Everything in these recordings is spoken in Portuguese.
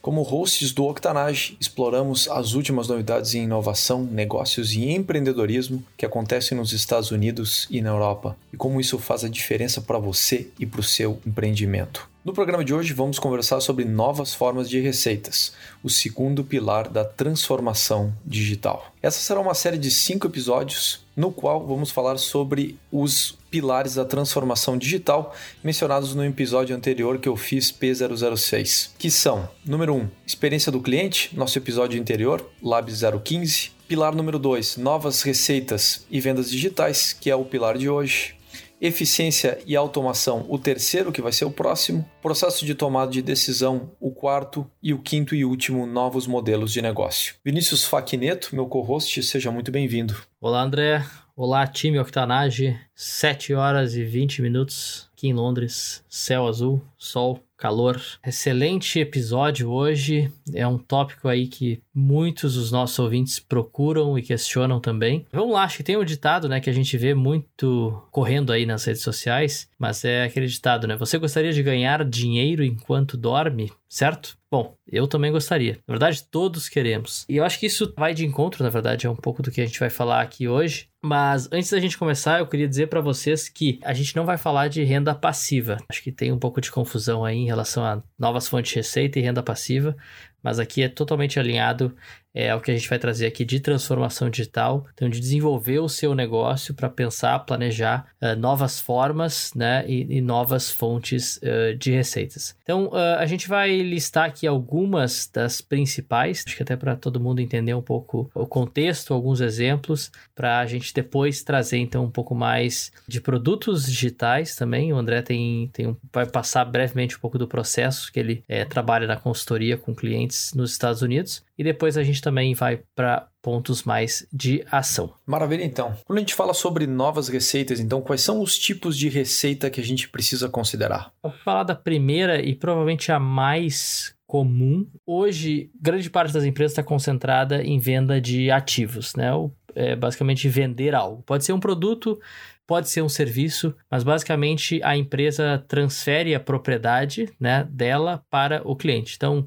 Como hosts do Octanage, exploramos as últimas novidades em inovação, negócios e empreendedorismo que acontecem nos Estados Unidos e na Europa e como isso faz a diferença para você e para o seu empreendimento. No programa de hoje, vamos conversar sobre novas formas de receitas, o segundo pilar da transformação digital. Essa será uma série de cinco episódios, no qual vamos falar sobre os pilares da transformação digital mencionados no episódio anterior que eu fiz P006, que são: número 1, um, experiência do cliente, nosso episódio anterior, Lab 015. Pilar número 2, novas receitas e vendas digitais, que é o pilar de hoje eficiência e automação, o terceiro, que vai ser o próximo, processo de tomada de decisão, o quarto, e o quinto e último, novos modelos de negócio. Vinícius Faquineto, meu co-host, seja muito bem-vindo. Olá, André. Olá, time Octanage. 7 horas e 20 minutos aqui em Londres, céu azul, sol calor. Excelente episódio hoje. É um tópico aí que muitos dos nossos ouvintes procuram e questionam também. Vamos lá, acho que tem um ditado, né, que a gente vê muito correndo aí nas redes sociais, mas é aquele ditado, né? Você gostaria de ganhar dinheiro enquanto dorme, certo? Bom, eu também gostaria. Na verdade, todos queremos. E eu acho que isso vai de encontro, na verdade, é um pouco do que a gente vai falar aqui hoje. Mas antes da gente começar, eu queria dizer para vocês que a gente não vai falar de renda passiva. Acho que tem um pouco de confusão aí em relação a novas fontes de receita e renda passiva, mas aqui é totalmente alinhado é o que a gente vai trazer aqui de transformação digital, então de desenvolver o seu negócio para pensar, planejar uh, novas formas né, e, e novas fontes uh, de receitas. Então uh, a gente vai listar aqui algumas das principais, acho que até para todo mundo entender um pouco o contexto, alguns exemplos, para a gente depois trazer então um pouco mais de produtos digitais também. O André tem, tem um, vai passar brevemente um pouco do processo que ele é, trabalha na consultoria com clientes nos Estados Unidos e depois a gente também vai para pontos mais de ação. Maravilha, então. Quando a gente fala sobre novas receitas, então, quais são os tipos de receita que a gente precisa considerar? Vou falar da primeira e provavelmente a mais comum. Hoje, grande parte das empresas está concentrada em venda de ativos, né? Ou, é, basicamente vender algo. Pode ser um produto, pode ser um serviço, mas basicamente a empresa transfere a propriedade né, dela para o cliente. Então,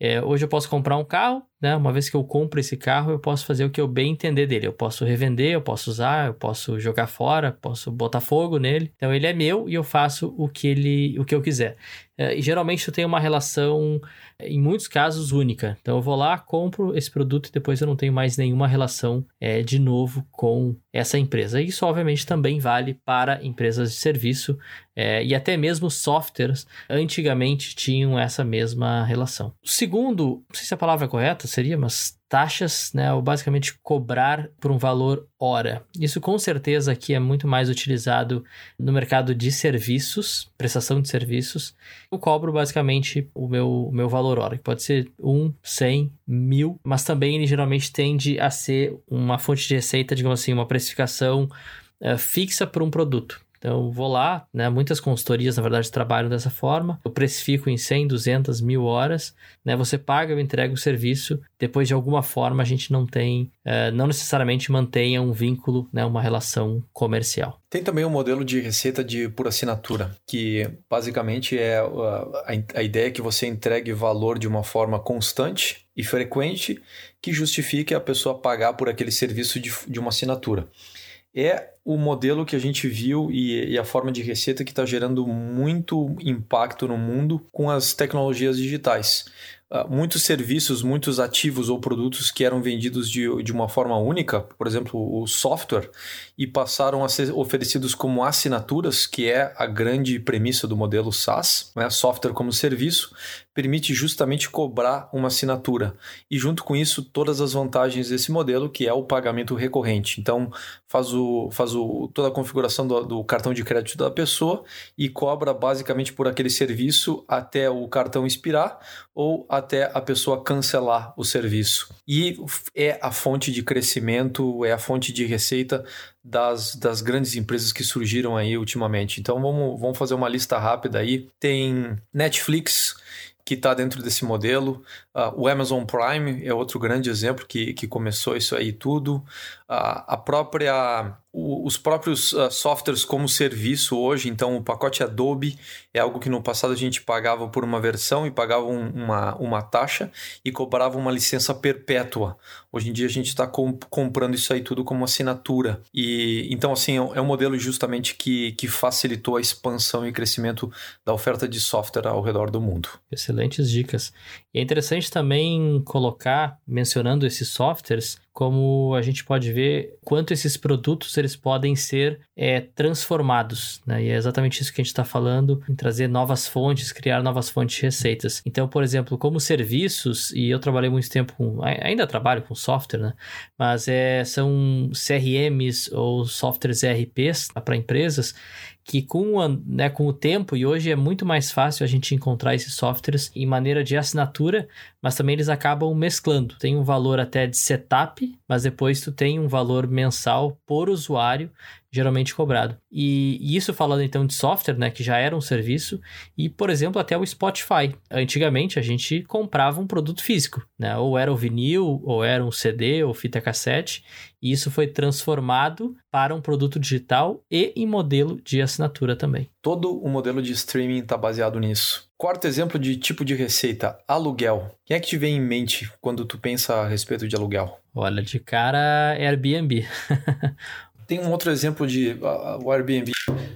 é, hoje eu posso comprar um carro, né? Uma vez que eu compro esse carro, eu posso fazer o que eu bem entender dele. Eu posso revender, eu posso usar, eu posso jogar fora, posso botar fogo nele. Então ele é meu e eu faço o que ele, o que eu quiser. É, e geralmente eu tenho uma relação, em muitos casos, única. Então eu vou lá, compro esse produto e depois eu não tenho mais nenhuma relação é, de novo com essa empresa. Isso, obviamente, também vale para empresas de serviço é, e até mesmo softwares antigamente tinham essa mesma relação. Segundo, não sei se a palavra é correta, seria, mas taxas, né, ou basicamente cobrar por um valor hora. Isso com certeza aqui é muito mais utilizado no mercado de serviços, prestação de serviços. Eu cobro basicamente o meu, o meu valor hora, que pode ser um, cem, mil, mas também ele geralmente tende a ser uma fonte de receita, digamos assim, uma precificação uh, fixa por um produto. Então, vou lá, né? Muitas consultorias, na verdade, trabalham dessa forma. Eu precifico em 100, 200, mil horas, né? Você paga, eu entrego o serviço. Depois, de alguma forma, a gente não tem, uh, não necessariamente mantenha um vínculo, né? Uma relação comercial. Tem também um modelo de receita de por assinatura, que basicamente é a, a, a ideia que você entregue valor de uma forma constante e frequente que justifique a pessoa pagar por aquele serviço de, de uma assinatura é o modelo que a gente viu e, e a forma de receita que está gerando muito impacto no mundo com as tecnologias digitais. Uh, muitos serviços, muitos ativos ou produtos que eram vendidos de, de uma forma única, por exemplo, o software, e passaram a ser oferecidos como assinaturas, que é a grande premissa do modelo SaaS, né? software como serviço, permite justamente cobrar uma assinatura. E junto com isso, todas as vantagens desse modelo, que é o pagamento recorrente. Então, faz, o, faz o, toda a configuração do, do cartão de crédito da pessoa e cobra basicamente por aquele serviço até o cartão expirar ou até a pessoa cancelar o serviço. E é a fonte de crescimento, é a fonte de receita das, das grandes empresas que surgiram aí ultimamente. Então vamos, vamos fazer uma lista rápida aí. Tem Netflix, que está dentro desse modelo. Uh, o Amazon Prime é outro grande exemplo que, que começou isso aí tudo. Uh, a própria os próprios uh, softwares como serviço hoje, então o pacote Adobe é algo que no passado a gente pagava por uma versão e pagava um, uma, uma taxa e cobrava uma licença perpétua. Hoje em dia a gente está comp comprando isso aí tudo como assinatura. E então assim é um é modelo justamente que, que facilitou a expansão e crescimento da oferta de software ao redor do mundo. Excelentes dicas. E é interessante também colocar, mencionando esses softwares, como a gente pode ver quanto esses produtos eles podem ser é, transformados, né? E é exatamente isso que a gente está falando, em trazer novas fontes, criar novas fontes de receitas. Então, por exemplo, como serviços, e eu trabalhei muito tempo com, ainda trabalho com software, né? Mas é, são CRMs ou softwares ERPs para empresas que com, né, com o tempo, e hoje é muito mais fácil a gente encontrar esses softwares em maneira de assinatura, mas também eles acabam mesclando. Tem um valor até de setup, mas depois tu tem um valor mensal por usuário geralmente cobrado. E, e, isso falando então de software, né, que já era um serviço, e por exemplo até o Spotify. Antigamente a gente comprava um produto físico, né, ou era o vinil, ou era um CD, ou fita cassete, e isso foi transformado para um produto digital e em modelo de assinatura também. Todo o modelo de streaming está baseado nisso. Quarto exemplo de tipo de receita, aluguel. Quem é que te vem em mente quando tu pensa a respeito de aluguel? Olha, de cara, Airbnb. Tem um outro exemplo de uh, o Airbnb.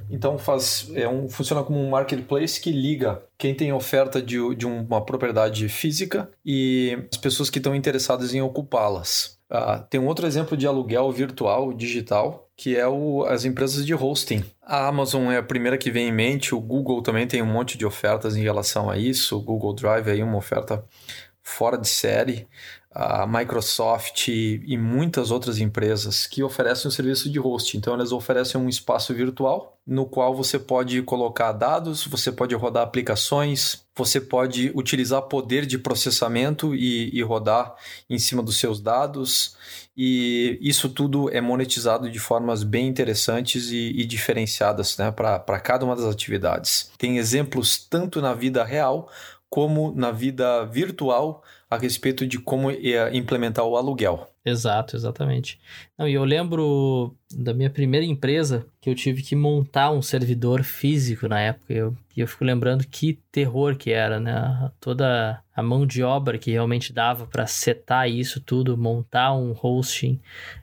Então faz, é um, funciona como um marketplace que liga quem tem oferta de, de uma propriedade física e as pessoas que estão interessadas em ocupá-las. Uh, tem um outro exemplo de aluguel virtual, digital, que é o, as empresas de hosting. A Amazon é a primeira que vem em mente, o Google também tem um monte de ofertas em relação a isso, o Google Drive é uma oferta fora de série a Microsoft e muitas outras empresas que oferecem um serviço de hosting. Então, elas oferecem um espaço virtual no qual você pode colocar dados, você pode rodar aplicações, você pode utilizar poder de processamento e, e rodar em cima dos seus dados. E isso tudo é monetizado de formas bem interessantes e, e diferenciadas né, para cada uma das atividades. Tem exemplos tanto na vida real como na vida virtual a respeito de como implementar o aluguel. Exato, exatamente. Não, e eu lembro da minha primeira empresa que eu tive que montar um servidor físico na época. E eu, eu fico lembrando que terror que era, né? Toda a mão de obra que realmente dava para setar isso tudo, montar um hosting,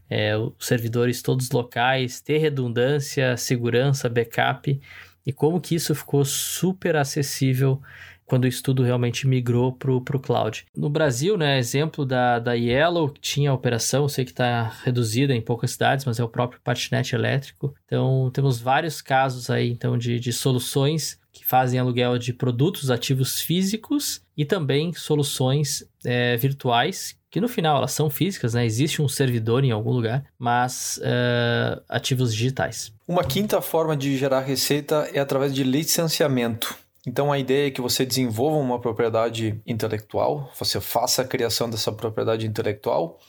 é, os servidores todos locais, ter redundância, segurança, backup. E como que isso ficou super acessível quando o estudo realmente migrou para o cloud. No Brasil, né, exemplo da, da Yellow, que tinha a operação, sei que está reduzida em poucas cidades, mas é o próprio patinete elétrico. Então, temos vários casos aí, então, de, de soluções que fazem aluguel de produtos ativos físicos e também soluções é, virtuais que no final elas são físicas, né? Existe um servidor em algum lugar, mas uh, ativos digitais. Uma quinta forma de gerar receita é através de licenciamento. Então a ideia é que você desenvolva uma propriedade intelectual, você faça a criação dessa propriedade intelectual.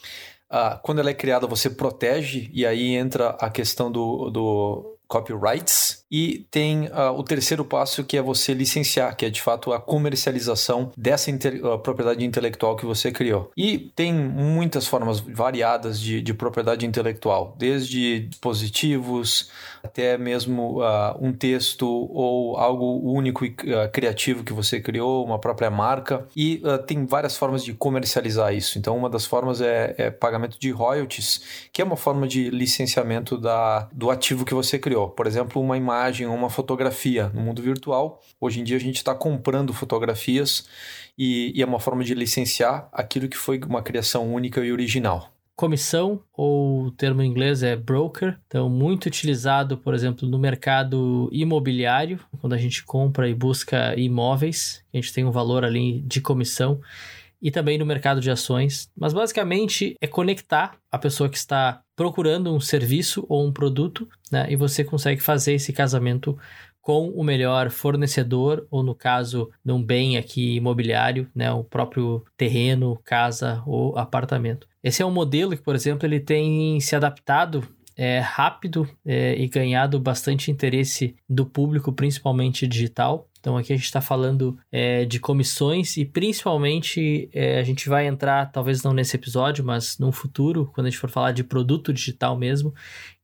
Ah, quando ela é criada, você protege, e aí entra a questão do, do copyrights, e tem uh, o terceiro passo que é você licenciar, que é de fato a comercialização dessa uh, propriedade intelectual que você criou. E tem muitas formas variadas de, de propriedade intelectual, desde dispositivos até mesmo uh, um texto ou algo único e criativo que você criou, uma própria marca. E tem várias formas de comercializar isso. Então, uma das formas é, é pagamento de royalties, que é uma forma de licenciamento da, do ativo que você criou. Por exemplo, uma imagem imagem ou uma fotografia no mundo virtual. Hoje em dia a gente está comprando fotografias e, e, é uma forma de licenciar aquilo que foi uma criação única e original. comissão, ou o termo em inglês é broker. Então, muito utilizado, por exemplo, no mercado imobiliário, quando a gente compra e busca imóveis, a gente tem um valor ali de comissão e também no mercado de ações. Mas basicamente é conectar a pessoa que está procurando um serviço ou um produto, né? E você consegue fazer esse casamento com o melhor fornecedor, ou no caso, num bem aqui imobiliário, né, o próprio terreno, casa ou apartamento. Esse é um modelo que, por exemplo, ele tem se adaptado é, rápido é, e ganhado bastante interesse do público, principalmente digital. Então aqui a gente está falando é, de comissões e principalmente é, a gente vai entrar, talvez não nesse episódio, mas no futuro, quando a gente for falar de produto digital mesmo,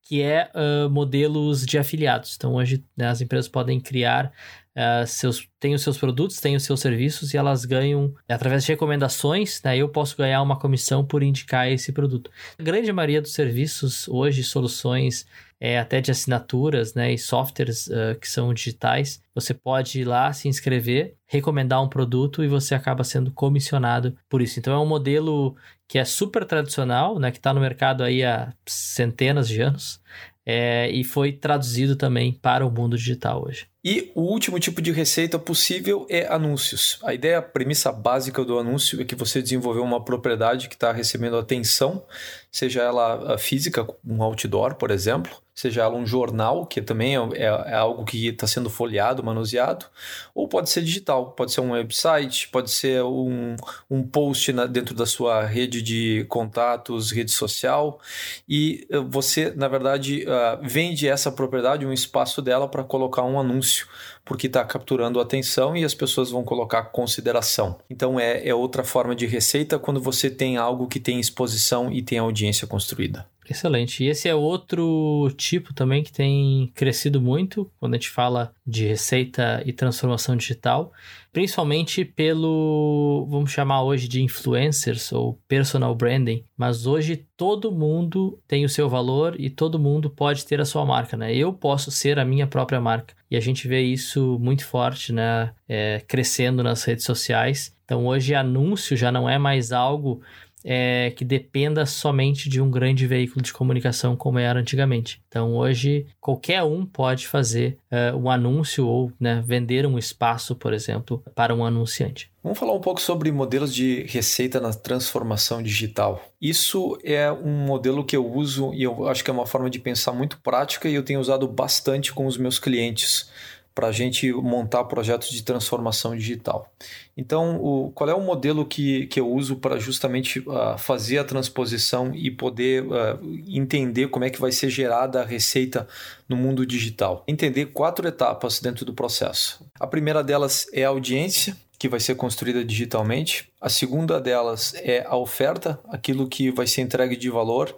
que é uh, modelos de afiliados. Então hoje né, as empresas podem criar uh, seus, têm os seus produtos, têm os seus serviços e elas ganham, através de recomendações, né, eu posso ganhar uma comissão por indicar esse produto. A grande maioria dos serviços hoje, soluções é, até de assinaturas né, e softwares uh, que são digitais, você pode ir lá se inscrever, recomendar um produto e você acaba sendo comissionado por isso. Então é um modelo que é super tradicional, né, que está no mercado aí há centenas de anos é, e foi traduzido também para o mundo digital hoje. E o último tipo de receita possível é anúncios. A ideia, a premissa básica do anúncio é que você desenvolveu uma propriedade que está recebendo atenção, seja ela física, um outdoor, por exemplo, seja ela um jornal, que também é, é, é algo que está sendo folheado, manuseado, ou pode ser digital, pode ser um website, pode ser um, um post na, dentro da sua rede de contatos, rede social, e eh, você, na verdade, uh, vende essa propriedade, um espaço dela para colocar um anúncio porque está capturando atenção e as pessoas vão colocar consideração. Então é, é outra forma de receita quando você tem algo que tem exposição e tem audiência construída. Excelente. E esse é outro tipo também que tem crescido muito quando a gente fala de receita e transformação digital, principalmente pelo, vamos chamar hoje de influencers ou personal branding, mas hoje todo mundo tem o seu valor e todo mundo pode ter a sua marca, né? Eu posso ser a minha própria marca. E a gente vê isso muito forte, né? É, crescendo nas redes sociais. Então hoje anúncio já não é mais algo é, que dependa somente de um grande veículo de comunicação como era antigamente. Então, hoje, qualquer um pode fazer uh, um anúncio ou né, vender um espaço, por exemplo, para um anunciante. Vamos falar um pouco sobre modelos de receita na transformação digital. Isso é um modelo que eu uso e eu acho que é uma forma de pensar muito prática e eu tenho usado bastante com os meus clientes para a gente montar projetos de transformação digital. Então, o, qual é o modelo que, que eu uso para justamente uh, fazer a transposição e poder uh, entender como é que vai ser gerada a receita no mundo digital? Entender quatro etapas dentro do processo. A primeira delas é a audiência, que vai ser construída digitalmente. A segunda delas é a oferta, aquilo que vai ser entregue de valor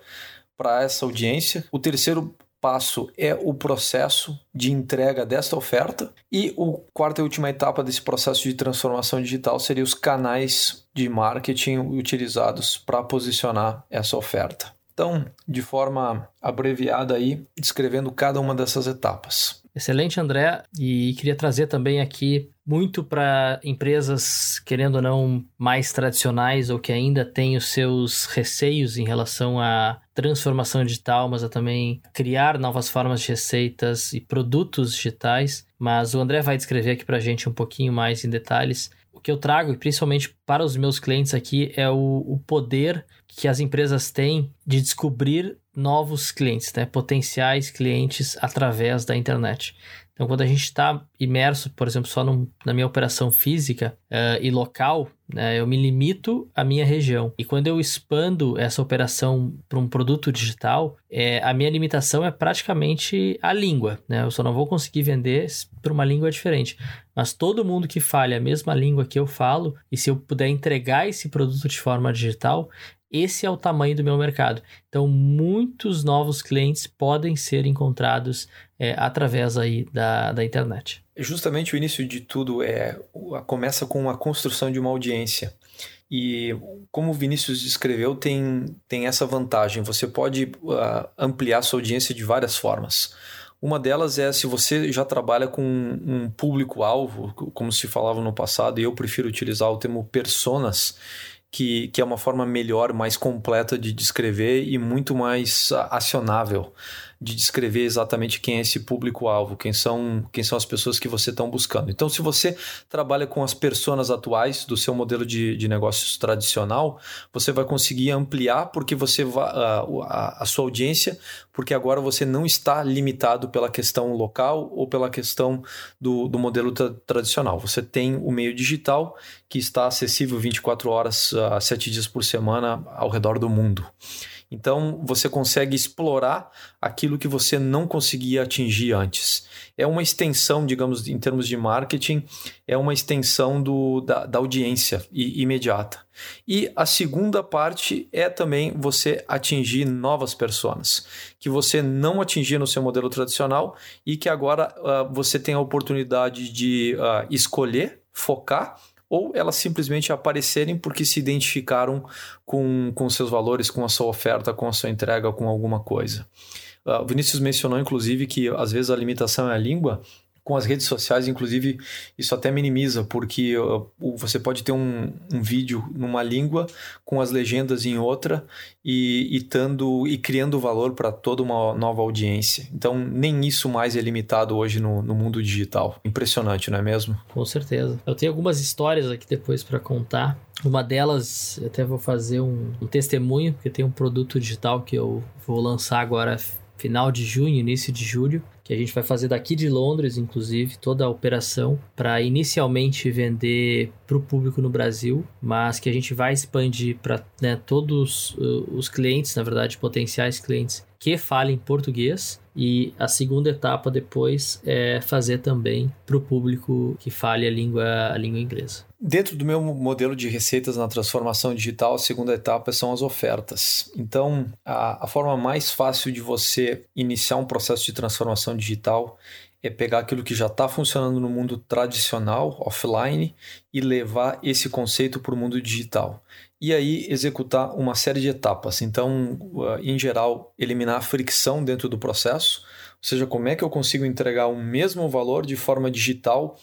para essa audiência. O terceiro passo é o processo de entrega desta oferta e o quarta e última etapa desse processo de transformação digital seria os canais de marketing utilizados para posicionar essa oferta. Então, de forma abreviada aí, descrevendo cada uma dessas etapas. Excelente, André. E queria trazer também aqui muito para empresas, querendo ou não, mais tradicionais ou que ainda têm os seus receios em relação à transformação digital, mas a também criar novas formas de receitas e produtos digitais. Mas o André vai descrever aqui para a gente um pouquinho mais em detalhes. O que eu trago, e principalmente para os meus clientes aqui, é o, o poder que as empresas têm de descobrir novos clientes, né? potenciais clientes através da internet. Então, quando a gente está imerso, por exemplo, só num, na minha operação física uh, e local, né, eu me limito à minha região. E quando eu expando essa operação para um produto digital, é, a minha limitação é praticamente a língua. Né? Eu só não vou conseguir vender para uma língua diferente. Mas todo mundo que fale a mesma língua que eu falo, e se eu puder entregar esse produto de forma digital, esse é o tamanho do meu mercado. Então, muitos novos clientes podem ser encontrados é, através aí da, da internet. Justamente o início de tudo é começa com a construção de uma audiência. E como o Vinícius descreveu, tem, tem essa vantagem. Você pode uh, ampliar sua audiência de várias formas. Uma delas é se você já trabalha com um público-alvo, como se falava no passado, e eu prefiro utilizar o termo personas que, que é uma forma melhor, mais completa de descrever e muito mais acionável de descrever exatamente quem é esse público-alvo, quem são, quem são as pessoas que você está buscando. Então, se você trabalha com as personas atuais do seu modelo de, de negócios tradicional, você vai conseguir ampliar porque você a, a, sua audiência, porque agora você não está limitado pela questão local ou pela questão do, do modelo tra tradicional. Você tem o meio digital que está acessível 24 horas, a 7 dias por semana ao redor do mundo. Então você consegue explorar aquilo que você não conseguia atingir antes. É uma extensão, digamos, em termos de marketing, é uma extensão do, da, da audiência imediata. E a segunda parte é também você atingir novas pessoas que você não atingia no seu modelo tradicional e que agora uh, você tem a oportunidade de uh, escolher, focar ou elas simplesmente aparecerem porque se identificaram com, com seus valores, com a sua oferta, com a sua entrega, com alguma coisa. O Vinícius mencionou, inclusive, que às vezes a limitação é a língua com as redes sociais, inclusive, isso até minimiza, porque você pode ter um, um, vídeo numa língua com as legendas em outra e, e, tando, e criando valor para toda uma nova audiência. Então, nem isso mais é limitado hoje no, no mundo digital. Impressionante, não é mesmo? Com certeza. Eu tenho algumas histórias aqui depois para contar. Uma delas, até vou fazer um, um testemunho, porque tem um produto digital que eu vou lançar agora final de junho, início de julho, que a gente vai fazer daqui de Londres, inclusive, toda a operação, para inicialmente vender para o público no Brasil, mas que a gente vai expandir para né, todos uh, os clientes, na verdade, potenciais clientes que falem português. E a segunda etapa depois é fazer também para o público que fale a língua, a língua inglesa. Dentro do meu modelo de receitas na transformação digital, a segunda etapa são as ofertas. Então, a, a forma mais fácil de você iniciar um processo de transformação digital é pegar aquilo que já está funcionando no mundo tradicional, offline, e levar esse conceito para o mundo digital. E aí executar uma série de etapas. Então, em geral, eliminar a fricção dentro do processo, ou seja, como é que eu consigo entregar o mesmo valor de forma digital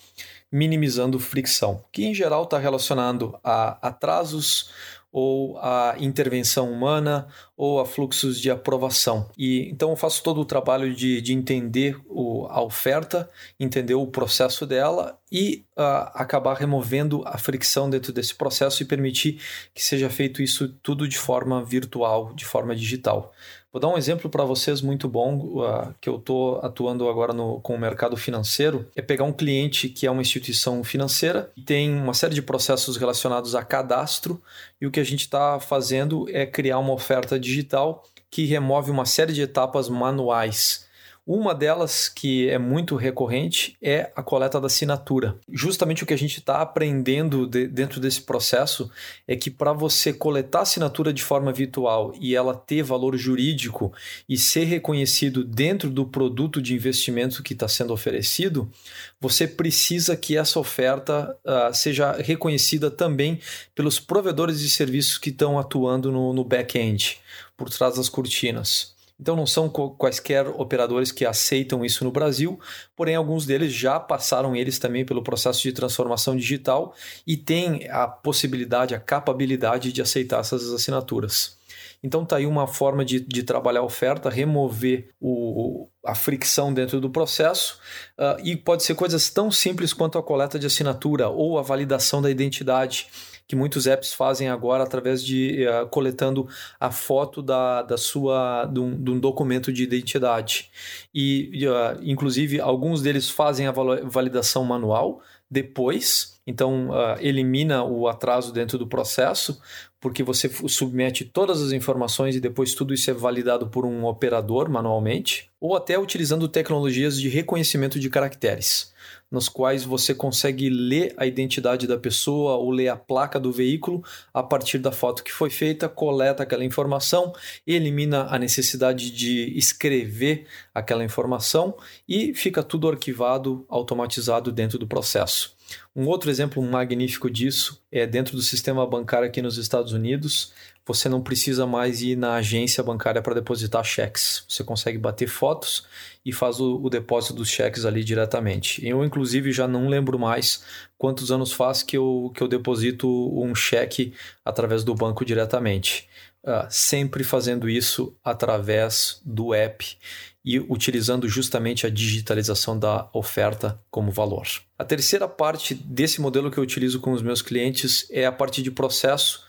minimizando fricção, que em geral está relacionado a atrasos ou a intervenção humana ou a fluxos de aprovação. E então eu faço todo o trabalho de, de entender o, a oferta, entender o processo dela e uh, acabar removendo a fricção dentro desse processo e permitir que seja feito isso tudo de forma virtual, de forma digital. Vou dar um exemplo para vocês muito bom uh, que eu estou atuando agora no, com o mercado financeiro. É pegar um cliente que é uma instituição financeira e tem uma série de processos relacionados a cadastro e o que a gente está fazendo é criar uma oferta digital que remove uma série de etapas manuais uma delas, que é muito recorrente, é a coleta da assinatura. Justamente o que a gente está aprendendo de, dentro desse processo é que para você coletar assinatura de forma virtual e ela ter valor jurídico e ser reconhecido dentro do produto de investimento que está sendo oferecido, você precisa que essa oferta uh, seja reconhecida também pelos provedores de serviços que estão atuando no, no back-end, por trás das cortinas. Então não são quaisquer operadores que aceitam isso no Brasil, porém alguns deles já passaram eles também pelo processo de transformação digital e têm a possibilidade, a capabilidade de aceitar essas assinaturas. Então está aí uma forma de, de trabalhar a oferta, remover o, a fricção dentro do processo uh, e pode ser coisas tão simples quanto a coleta de assinatura ou a validação da identidade que muitos apps fazem agora através de uh, coletando a foto da, da sua de um, de um documento de identidade. E uh, inclusive alguns deles fazem a validação manual depois. Então uh, elimina o atraso dentro do processo porque você submete todas as informações e depois tudo isso é validado por um operador manualmente, ou até utilizando tecnologias de reconhecimento de caracteres, nos quais você consegue ler a identidade da pessoa ou ler a placa do veículo a partir da foto que foi feita, coleta aquela informação, elimina a necessidade de escrever aquela informação e fica tudo arquivado, automatizado dentro do processo. Um outro exemplo magnífico disso é dentro do sistema bancário aqui nos Estados Unidos. Você não precisa mais ir na agência bancária para depositar cheques. Você consegue bater fotos e faz o, o, depósito dos cheques ali diretamente. Eu, inclusive, já não lembro mais quantos anos faz que eu, que eu deposito um cheque através do banco diretamente. Uh, sempre fazendo isso através do app e utilizando justamente a digitalização da oferta como valor. A terceira parte desse modelo que eu utilizo com os meus clientes é a parte de processo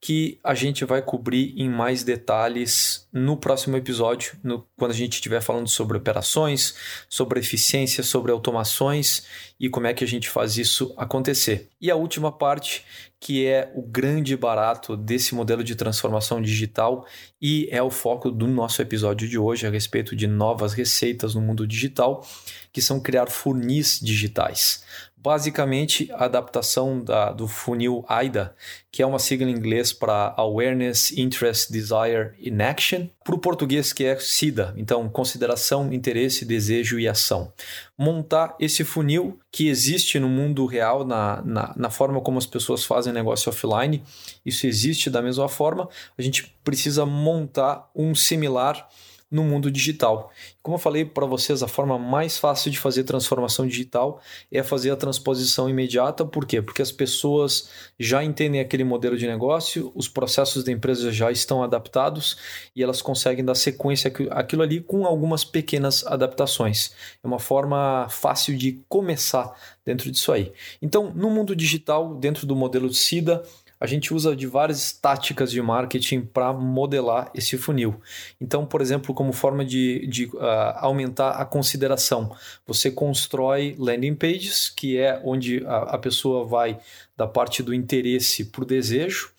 que a gente vai cobrir em mais detalhes no próximo episódio, no, quando a gente estiver falando sobre operações, sobre eficiência, sobre automações e como é que a gente faz isso acontecer. E a última parte, que é o grande barato desse modelo de transformação digital e é o foco do nosso episódio de hoje a respeito de novas receitas no mundo digital, que são criar funis digitais basicamente a adaptação da, do funil AIDA, que é uma sigla em inglês para Awareness, Interest, Desire in Action, para o português que é SIDA, então consideração, interesse, desejo e ação. Montar esse funil que existe no mundo real, na, na, na forma como as pessoas fazem negócio offline, isso existe da mesma forma, a gente precisa montar um similar no mundo digital. Como eu falei para vocês, a forma mais fácil de fazer transformação digital é fazer a transposição imediata. Por quê? Porque as pessoas já entendem aquele modelo de negócio, os processos da empresa já estão adaptados e elas conseguem dar sequência àquilo ali com algumas pequenas adaptações. É uma forma fácil de começar dentro disso aí. Então, no mundo digital, dentro do modelo de SIDA, a gente usa de várias táticas de marketing para modelar esse funil. Então, por exemplo, como forma de, de uh, aumentar a consideração, você constrói landing pages, que é onde a, a pessoa vai da parte do interesse para o desejo,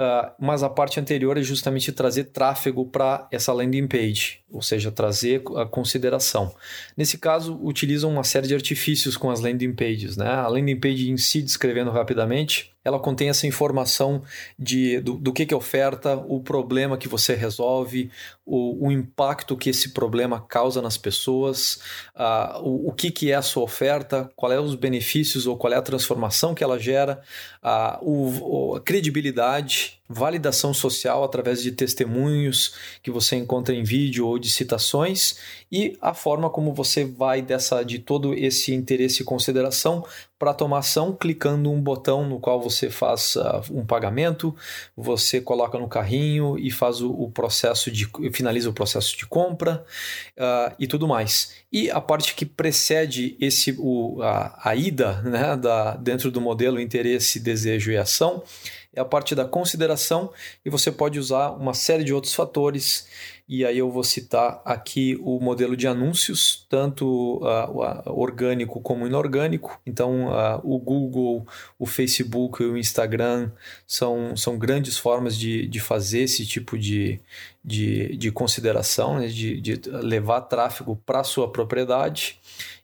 Uh, mas a parte anterior é justamente trazer tráfego para essa landing page, ou seja, trazer a consideração. Nesse caso, utilizam uma série de artifícios com as landing pages. Né? A landing page em si, descrevendo rapidamente, ela contém essa informação de, do, do que, que oferta, o problema que você resolve, o, o impacto que esse problema causa nas pessoas, uh, o, o que, que é a sua oferta, qual é os benefícios ou qual é a transformação que ela gera, uh, o, a credibilidade validação social através de testemunhos que você encontra em vídeo ou de citações e a forma como você vai dessa de todo esse interesse e consideração para tomar ação clicando um botão no qual você faz uh, um pagamento, você coloca no carrinho e faz o, o processo de finaliza o processo de compra uh, e tudo mais. E a parte que precede esse o, a, a ida né, da, dentro do modelo interesse, desejo e ação é a parte da consideração e você pode usar uma série de outros fatores. E aí eu vou citar aqui o modelo de anúncios, tanto uh, orgânico como inorgânico. Então, uh, o Google, o Facebook e o Instagram são, são grandes formas de, de fazer esse tipo de, de, de consideração, né? de, de levar tráfego para sua propriedade.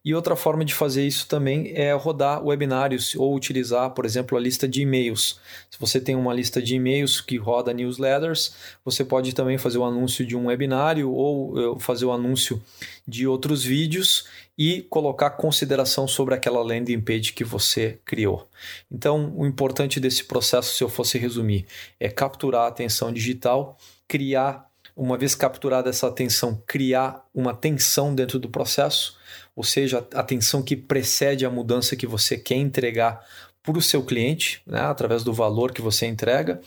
E outra forma de fazer isso também é rodar webinários ou utilizar, por exemplo, a lista de e-mails. Se você tem uma lista de e-mails que roda newsletters, você pode também fazer o anúncio de um webinário ou eh, fazer o anúncio de outros vídeos e colocar consideração sobre aquela landing page que você criou. Então, o importante desse processo, se eu fosse resumir, é capturar a atenção digital, criar, uma vez capturada essa atenção, criar uma tensão dentro do processo ou seja, a atenção que precede a mudança que você quer entregar para o seu cliente, né, através do valor que você entrega,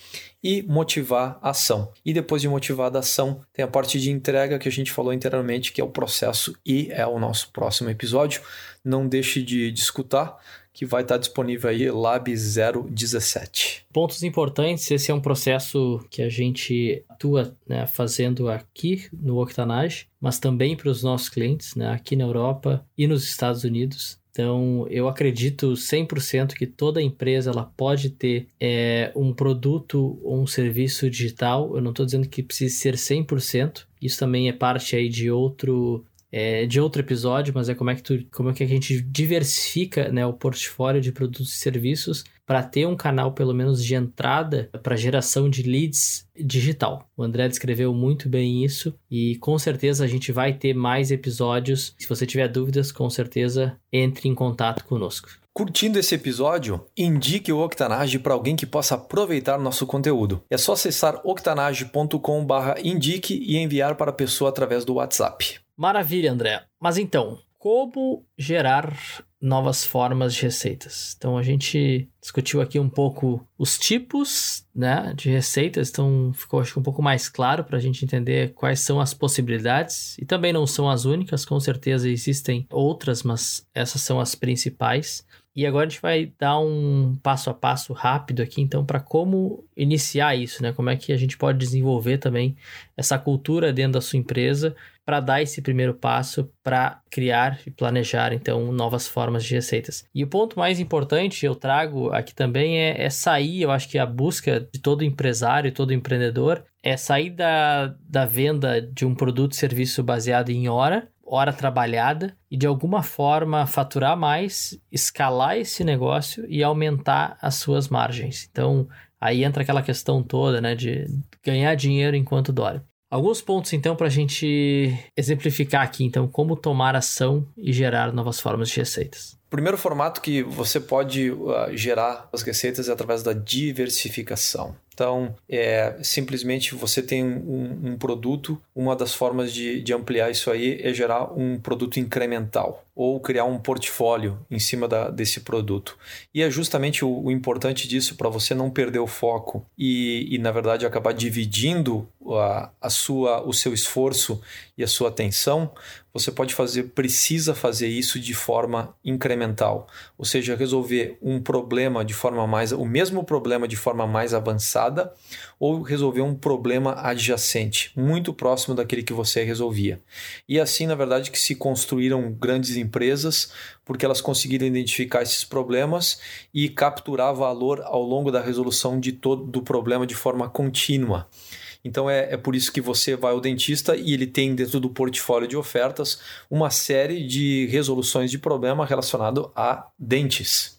e motivar a ação. E depois de motivar a ação, tem a parte de entrega que a gente falou anteriormente, que é o processo e é o nosso próximo episódio. Não deixe de, de escutar, que vai estar disponível aí, Lab 017. Pontos importantes, esse é um processo que a gente atua né, fazendo aqui no Octanage, mas também para os nossos clientes, né, aqui na Europa e nos Estados Unidos. Então, eu acredito 100% que toda empresa ela pode ter é, um produto ou um serviço digital. Eu não estou dizendo que precise ser 100%. Isso também é parte aí de outro é, de outro episódio, mas é como é que, tu, como é que a gente diversifica né, o portfólio de produtos e serviços para ter um canal, pelo menos, de entrada para geração de leads digital. O André descreveu muito bem isso e com certeza a gente vai ter mais episódios. Se você tiver dúvidas, com certeza entre em contato conosco. Curtindo esse episódio, indique o Octanage para alguém que possa aproveitar nosso conteúdo. É só acessar octanage.com/indique e enviar para a pessoa através do WhatsApp. Maravilha, André. Mas então, como gerar novas formas de receitas. Então a gente discutiu aqui um pouco os tipos né, de receitas, então ficou acho um pouco mais claro para a gente entender quais são as possibilidades e também não são as únicas, com certeza existem outras, mas essas são as principais. E agora a gente vai dar um passo a passo rápido aqui, então, para como iniciar isso, né? Como é que a gente pode desenvolver também essa cultura dentro da sua empresa para dar esse primeiro passo para criar e planejar então novas formas de receitas. E o ponto mais importante eu trago aqui também é, é sair, eu acho que a busca de todo empresário, todo empreendedor é sair da, da venda de um produto e serviço baseado em hora hora trabalhada e de alguma forma faturar mais, escalar esse negócio e aumentar as suas margens. Então, aí entra aquela questão toda, né, de ganhar dinheiro enquanto dorme. Alguns pontos, então, para a gente exemplificar aqui, então, como tomar ação e gerar novas formas de receitas. Primeiro formato que você pode uh, gerar as receitas é através da diversificação. Então, é, simplesmente você tem um, um produto, uma das formas de, de, ampliar isso aí é gerar um produto incremental ou criar um portfólio em cima da, desse produto. E é justamente o, o importante disso para você não perder o foco e, e na verdade, acabar dividindo a, a sua, o seu esforço e a sua atenção. Você pode fazer, precisa fazer isso de forma incremental, ou seja, resolver um problema de forma mais, o mesmo problema de forma mais avançada ou resolver um problema adjacente, muito próximo daquele que você resolvia. E assim, na verdade, que se construíram grandes empresas porque elas conseguiram identificar esses problemas e capturar valor ao longo da resolução de todo do problema de forma contínua. Então é, é por isso que você vai ao dentista e ele tem dentro do portfólio de ofertas uma série de resoluções de problema relacionado a dentes.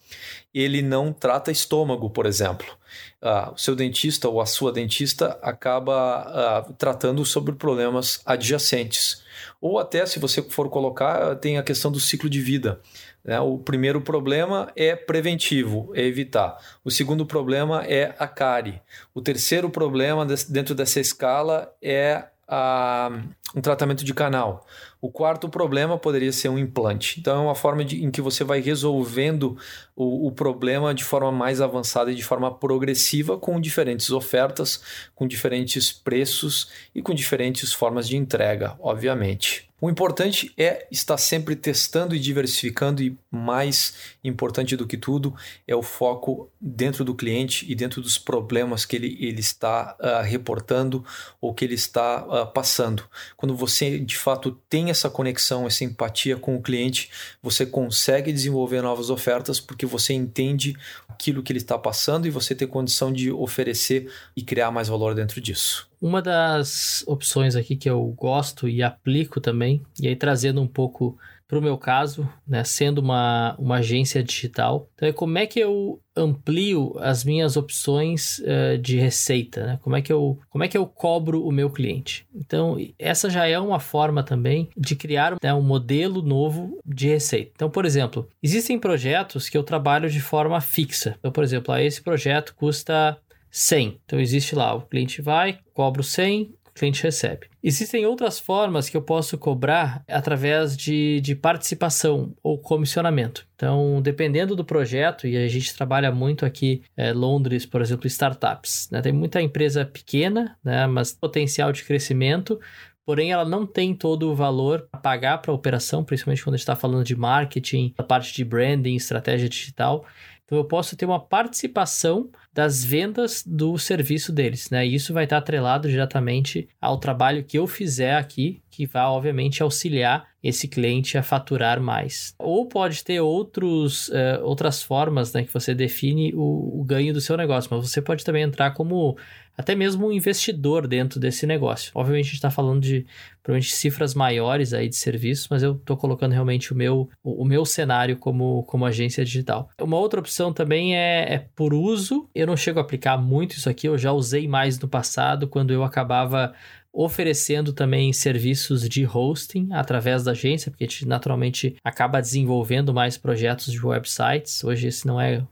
Ele não trata estômago, por exemplo uh, o seu dentista ou a sua dentista acaba uh, tratando sobre problemas adjacentes. Ou até, se você for colocar, tem a questão do ciclo de vida. Né? O primeiro problema é preventivo, é evitar. O segundo problema é a cárie. O terceiro problema dentro dessa escala é a, um tratamento de canal. O quarto problema poderia ser um implante. Então, é uma forma de, em que você vai resolvendo o, o, problema de forma mais avançada e de forma progressiva, com diferentes ofertas, com diferentes preços e com diferentes formas de entrega, obviamente. O importante é estar sempre testando e diversificando, e mais importante do que tudo é o foco dentro do cliente e dentro dos problemas que ele, ele está uh, reportando ou que ele está uh, passando. Quando você de fato tem essa conexão, essa empatia com o cliente, você consegue desenvolver novas ofertas porque você entende aquilo que ele está passando e você tem condição de oferecer e criar mais valor dentro disso. Uma das opções aqui que eu gosto e aplico também, e aí trazendo um pouco para o meu caso, né, sendo uma, uma agência digital, então é como é que eu amplio as minhas opções uh, de receita, né? como, é que eu, como é que eu cobro o meu cliente. Então, essa já é uma forma também de criar né, um modelo novo de receita. Então, por exemplo, existem projetos que eu trabalho de forma fixa. Então, por exemplo, ah, esse projeto custa 100. Então existe lá, o cliente vai, cobra o 100, cliente recebe. Existem outras formas que eu posso cobrar através de, de participação ou comissionamento. Então, dependendo do projeto, e a gente trabalha muito aqui, é, Londres, por exemplo, startups. Né? Tem muita empresa pequena, né? mas potencial de crescimento, porém ela não tem todo o valor a pagar para a operação, principalmente quando a gente está falando de marketing, a parte de branding, estratégia digital. Então eu posso ter uma participação das vendas do serviço deles, né? E isso vai estar atrelado diretamente ao trabalho que eu fizer aqui, que vai obviamente auxiliar esse cliente a faturar mais. Ou pode ter outros, uh, outras formas né, que você define o, o ganho do seu negócio, mas você pode também entrar como até mesmo um investidor dentro desse negócio. Obviamente a gente está falando de provavelmente cifras maiores aí de serviços, mas eu estou colocando realmente o meu, o, meu cenário como, como agência digital. Uma outra opção também é, é por uso. Eu não chego a aplicar muito isso aqui, eu já usei mais no passado, quando eu acabava oferecendo também serviços de hosting através da agência, porque a gente naturalmente acaba desenvolvendo mais projetos de websites. Hoje esse não é,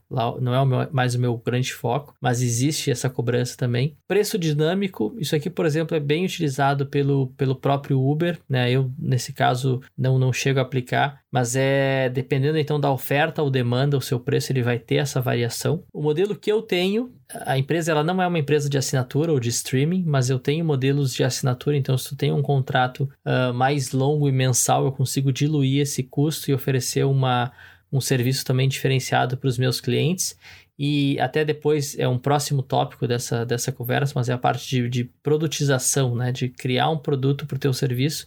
não é o meu, mais o meu grande foco, mas existe essa cobrança também. Preço dinâmico, isso aqui, por exemplo, é bem utilizado pelo, pelo próprio Uber, né? Eu, nesse caso, não, não chego a aplicar, mas é dependendo então da oferta ou demanda, o seu preço ele vai ter essa variação. O modelo que eu tenho, a empresa ela não é uma empresa de assinatura ou de streaming, mas eu tenho modelos de assinatura, então se tu tem um contrato uh, mais longo e mensal, eu consigo diluir esse custo e oferecer uma, um serviço também diferenciado para os meus clientes. E até depois é um próximo tópico dessa, dessa conversa, mas é a parte de, de produtização, né? De criar um produto para o teu serviço.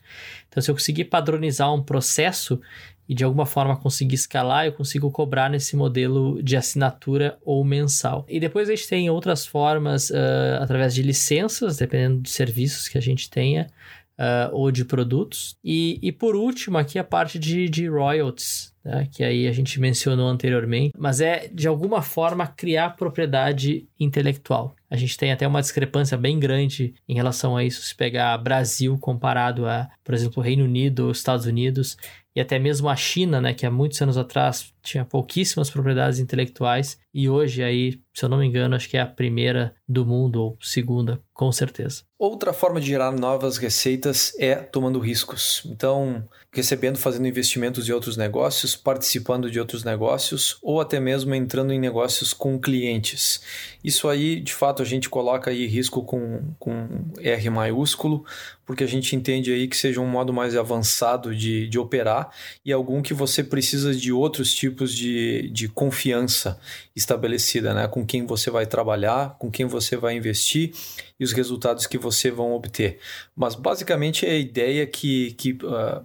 Então, se eu conseguir padronizar um processo, e de alguma forma conseguir escalar, eu consigo cobrar nesse modelo de assinatura ou mensal. E depois a gente tem outras formas, uh, através de licenças, dependendo de serviços que a gente tenha, uh, ou de produtos. E, e por último, aqui a parte de, de royalties, né, que aí a gente mencionou anteriormente, mas é de alguma forma criar propriedade intelectual. A gente tem até uma discrepância bem grande em relação a isso, se pegar Brasil comparado a, por exemplo, Reino Unido Estados Unidos e até mesmo a China, né, que há muitos anos atrás tinha pouquíssimas propriedades intelectuais e hoje aí, se eu não me engano, acho que é a primeira do mundo ou segunda, com certeza. Outra forma de gerar novas receitas é tomando riscos. Então, recebendo, fazendo investimentos em outros negócios, participando de outros negócios ou até mesmo entrando em negócios com clientes. Isso aí, de fato, a gente coloca aí risco com, com R maiúsculo, porque a gente entende aí que seja um modo mais avançado de, de operar e algum que você precisa de outros tipos de, de confiança estabelecida, né? Com quem você vai trabalhar, com quem você vai investir e os resultados que você vão obter. Mas basicamente é a ideia que, que uh,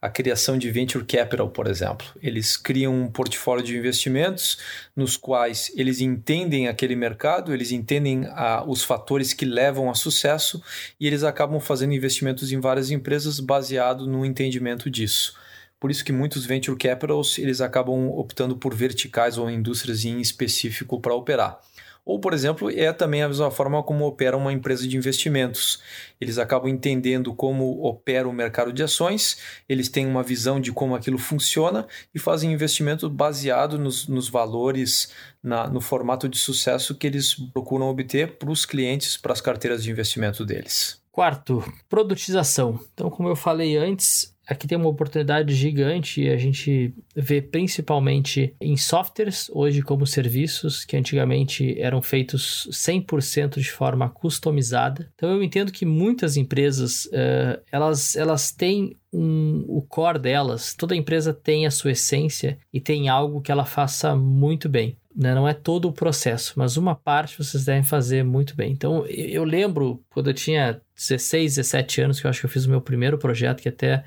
a criação de venture capital, por exemplo. Eles criam um portfólio de investimentos nos quais eles entendem aquele mercado, eles entendem uh, os fatores que levam a sucesso e eles acabam fazendo investimentos em várias empresas baseado no entendimento disso. Por isso que muitos venture capitals eles acabam optando por verticais ou indústrias em específico para operar. Ou, por exemplo, é também a mesma forma como opera uma empresa de investimentos. Eles acabam entendendo como opera o mercado de ações, eles têm uma visão de como aquilo funciona e fazem investimento baseado nos, nos valores, na, no formato de sucesso que eles procuram obter para os clientes, para as carteiras de investimento deles. Quarto, produtização. Então, como eu falei antes, aqui tem uma oportunidade gigante e a gente vê principalmente em softwares, hoje como serviços, que antigamente eram feitos 100% de forma customizada. Então eu entendo que muitas empresas, uh, elas, elas têm um, o core delas, toda empresa tem a sua essência e tem algo que ela faça muito bem. Né? Não é todo o processo, mas uma parte vocês devem fazer muito bem. Então, eu lembro quando eu tinha 16, 17 anos, que eu acho que eu fiz o meu primeiro projeto, que até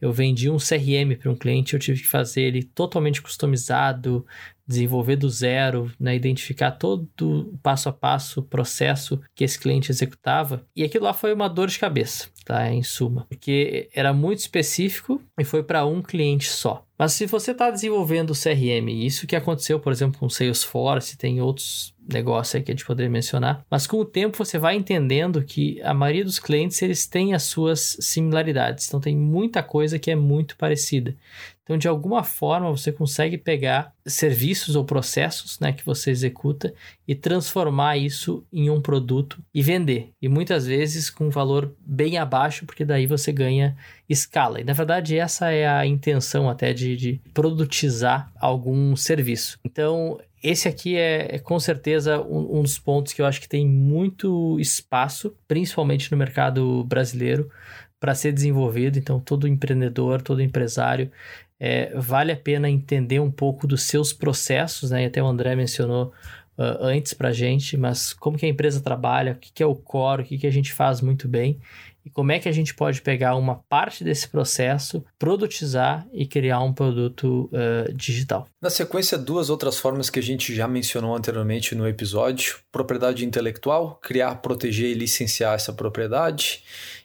eu vendi um CRM para um cliente, eu tive que fazer ele totalmente customizado, desenvolver do zero, né, identificar todo o passo a passo, processo que esse cliente executava. E aquilo lá foi uma dor de cabeça, tá? Em suma, porque era muito específico e foi para um cliente só. Mas se você está desenvolvendo CRM, isso que aconteceu, por exemplo, com Salesforce, tem outros negócios aí que a gente poderia mencionar, mas com o tempo você vai entendendo que a maioria dos clientes eles têm as suas similaridades, então tem muita coisa que é muito parecida. Então, de alguma forma, você consegue pegar serviços ou processos né, que você executa e transformar isso em um produto e vender. E muitas vezes com um valor bem abaixo, porque daí você ganha escala. E na verdade, essa é a intenção até de, de produtizar algum serviço. Então, esse aqui é, é com certeza um, um, dos pontos que eu acho que tem muito espaço, principalmente no mercado brasileiro, para ser desenvolvido. Então, todo empreendedor, todo empresário é, vale a pena entender um pouco dos seus processos, né? E até o André mencionou uh, antes para a gente, mas como que a empresa trabalha, o que, que é o core, o que, que a gente faz muito bem e como é que a gente pode pegar uma parte desse processo, produtizar e criar um produto uh, digital. Na sequência, duas outras formas que a gente já mencionou anteriormente no episódio: propriedade intelectual, criar, proteger e licenciar essa propriedade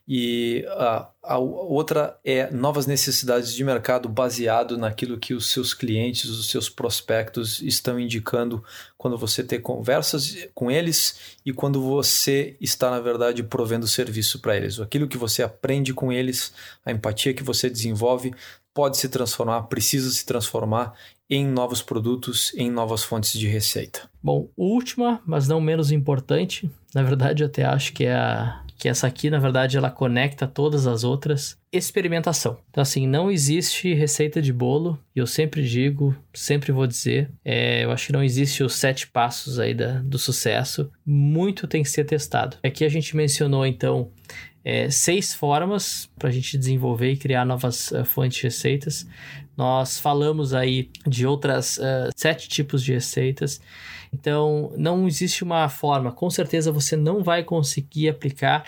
e a, a, outra é novas necessidades de mercado baseado naquilo que os seus clientes, os seus prospectos estão indicando quando você tem conversas com eles e quando você está, na verdade, provendo serviço para eles. Aquilo que você aprende com eles, a empatia que você desenvolve, pode se transformar, precisa se transformar em novos produtos, em novas fontes de receita. Bom, última, mas não menos importante, na verdade até acho que é a que essa aqui, na verdade, ela conecta todas as outras. Experimentação. Então, assim, não existe receita de bolo, e eu sempre digo, sempre vou dizer, é, eu acho que não existe os sete passos aí da, do sucesso. Muito tem que ser testado. Aqui a gente mencionou, então, é, seis formas para a gente desenvolver e criar novas uh, fontes de receitas. Nós falamos aí de outras uh, sete tipos de receitas. Então, não existe uma forma. Com certeza você não vai conseguir aplicar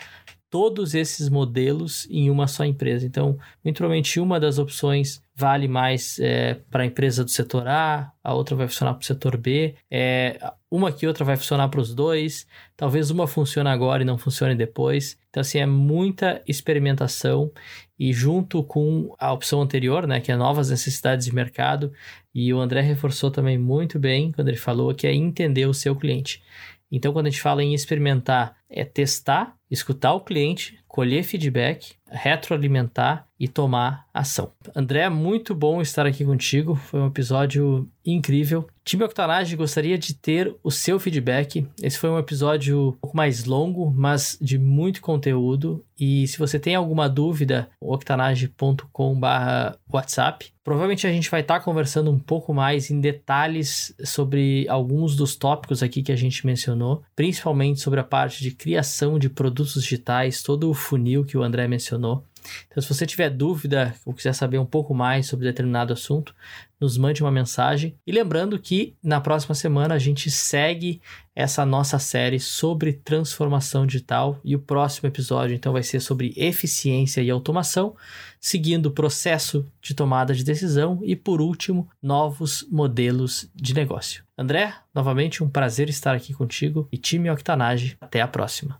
todos esses modelos em uma só empresa. Então, muito provavelmente uma das opções vale mais é, para a empresa do setor A, a outra vai funcionar para o setor B, é, uma que outra vai funcionar para os dois, talvez uma funcione agora e não funcione depois. Então, assim, é muita experimentação e junto com a opção anterior, né, que é novas necessidades de mercado, e o André reforçou também muito bem quando ele falou que é entender o seu cliente. Então, quando a gente fala em experimentar, é testar, escutar o cliente, colher feedback, retroalimentar e tomar ação. André, muito bom estar aqui contigo. Foi um episódio incrível. Time Octanage gostaria de ter o seu feedback. Esse foi um episódio um pouco mais longo, mas de muito conteúdo. E se você tem alguma dúvida, octanage.com/whatsapp. Provavelmente a gente vai estar conversando um pouco mais em detalhes sobre alguns dos tópicos aqui que a gente mencionou, principalmente sobre a parte de criação de produtos digitais, todo o funil que o André mencionou. Então, se você tiver dúvida ou quiser saber um pouco mais sobre determinado assunto, nos mande uma mensagem. E lembrando que na próxima semana a gente segue essa nossa série sobre transformação digital e o próximo episódio então vai ser sobre eficiência e automação, seguindo o processo de tomada de decisão e por último, novos modelos de negócio. André, novamente um prazer estar aqui contigo e time Octanage, até a próxima.